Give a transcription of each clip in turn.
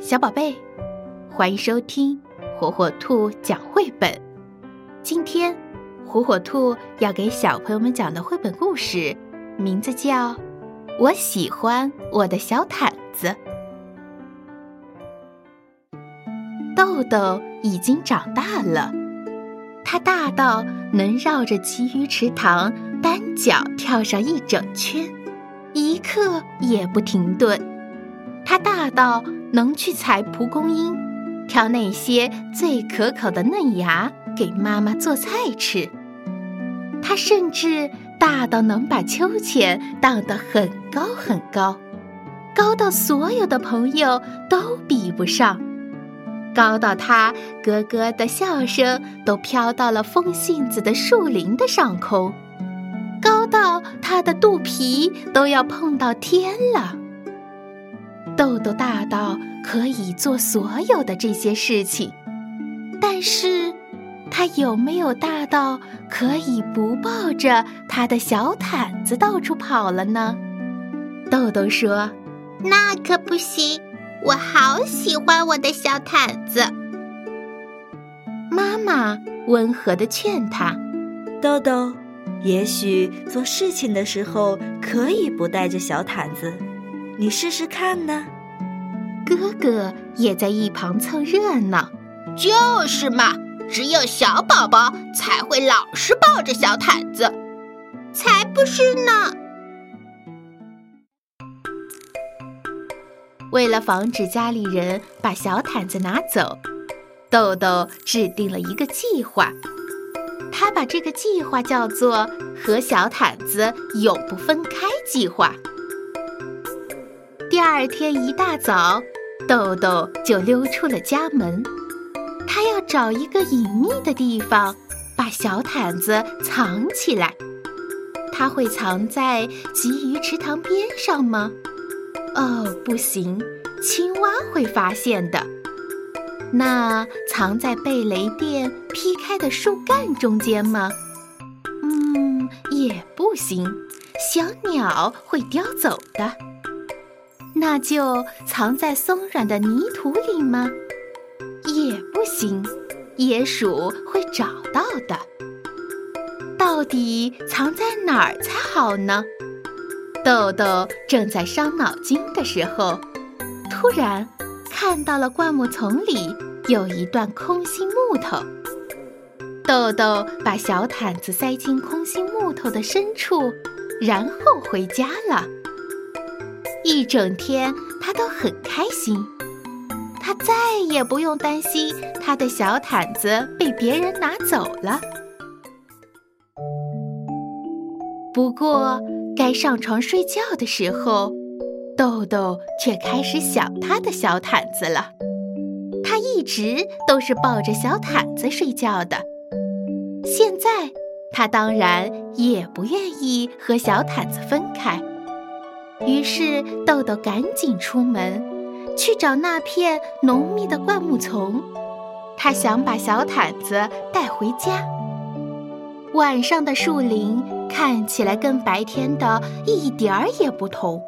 小宝贝，欢迎收听火火兔讲绘本。今天，火火兔要给小朋友们讲的绘本故事，名字叫《我喜欢我的小毯子》。豆豆已经长大了，它大到能绕着鲫鱼池塘单脚跳上一整圈，一刻也不停顿。它大到。能去采蒲公英，挑那些最可口的嫩芽给妈妈做菜吃。它甚至大到能把秋千荡得很高很高，高到所有的朋友都比不上，高到他咯咯的笑声都飘到了风信子的树林的上空，高到他的肚皮都要碰到天了。豆豆大到可以做所有的这些事情，但是，他有没有大到可以不抱着他的小毯子到处跑了呢？豆豆说：“那可不行，我好喜欢我的小毯子。”妈妈温和的劝他：“豆豆，也许做事情的时候可以不带着小毯子。”你试试看呢。哥哥也在一旁凑热闹。就是嘛，只有小宝宝才会老是抱着小毯子。才不是呢！为了防止家里人把小毯子拿走，豆豆制定了一个计划。他把这个计划叫做“和小毯子永不分开计划”。第二天一大早，豆豆就溜出了家门。他要找一个隐秘的地方，把小毯子藏起来。他会藏在鲫鱼池塘边上吗？哦，不行，青蛙会发现的。那藏在被雷电劈开的树干中间吗？嗯，也不行，小鸟会叼走的。那就藏在松软的泥土里吗？也不行，野鼠会找到的。到底藏在哪儿才好呢？豆豆正在伤脑筋的时候，突然看到了灌木丛里有一段空心木头。豆豆把小毯子塞进空心木头的深处，然后回家了。一整天，他都很开心。他再也不用担心他的小毯子被别人拿走了。不过，该上床睡觉的时候，豆豆却开始想他的小毯子了。他一直都是抱着小毯子睡觉的，现在他当然也不愿意和小毯子分开。于是，豆豆赶紧出门，去找那片浓密的灌木丛。他想把小毯子带回家。晚上的树林看起来跟白天的一点儿也不同，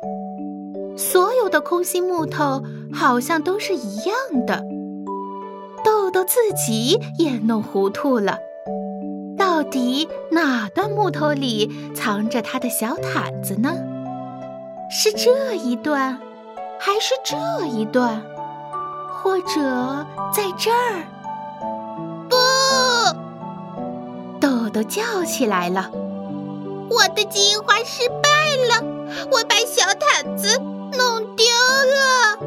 所有的空心木头好像都是一样的。豆豆自己也弄糊涂了，到底哪段木头里藏着他的小毯子呢？是这一段，还是这一段，或者在这儿？不！豆豆叫起来了：“我的计划失败了，我把小毯子弄丢了。”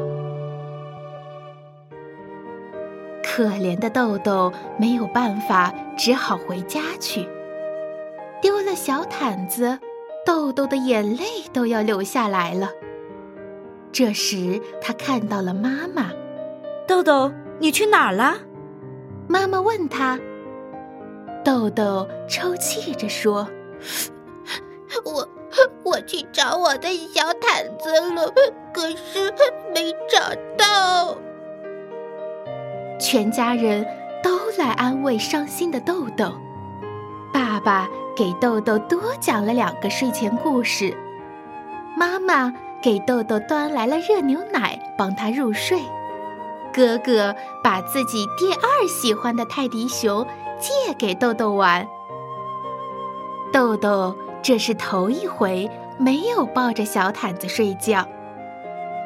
可怜的豆豆没有办法，只好回家去。丢了小毯子。豆豆的眼泪都要流下来了。这时，他看到了妈妈。豆豆，你去哪儿了？妈妈问他。豆豆抽泣着说：“我我去找我的小毯子了，可是没找到。”全家人都来安慰伤心的豆豆。爸爸。给豆豆多讲了两个睡前故事，妈妈给豆豆端来了热牛奶，帮他入睡。哥哥把自己第二喜欢的泰迪熊借给豆豆玩。豆豆这是头一回没有抱着小毯子睡觉，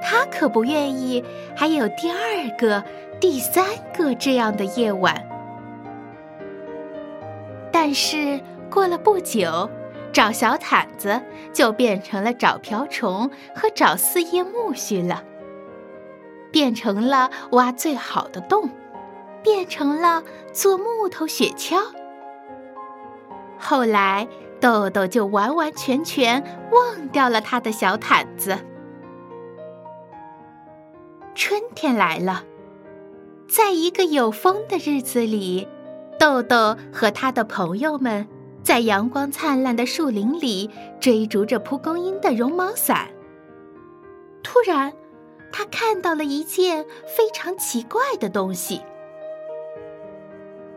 他可不愿意还有第二个、第三个这样的夜晚。但是过了不久，找小毯子就变成了找瓢虫和找四叶苜蓿了。变成了挖最好的洞，变成了做木头雪橇。后来，豆豆就完完全全忘掉了他的小毯子。春天来了，在一个有风的日子里，豆豆和他的朋友们在阳光灿烂的树林里追逐着蒲公英的绒毛伞。突然，他看到了一件非常奇怪的东西。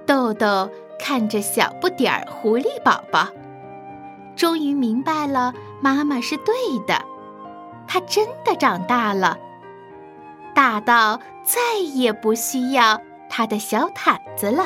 豆豆看着小不点儿狐狸宝宝，终于明白了妈妈是对的，他真的长大了，大到再也不需要他的小毯子了。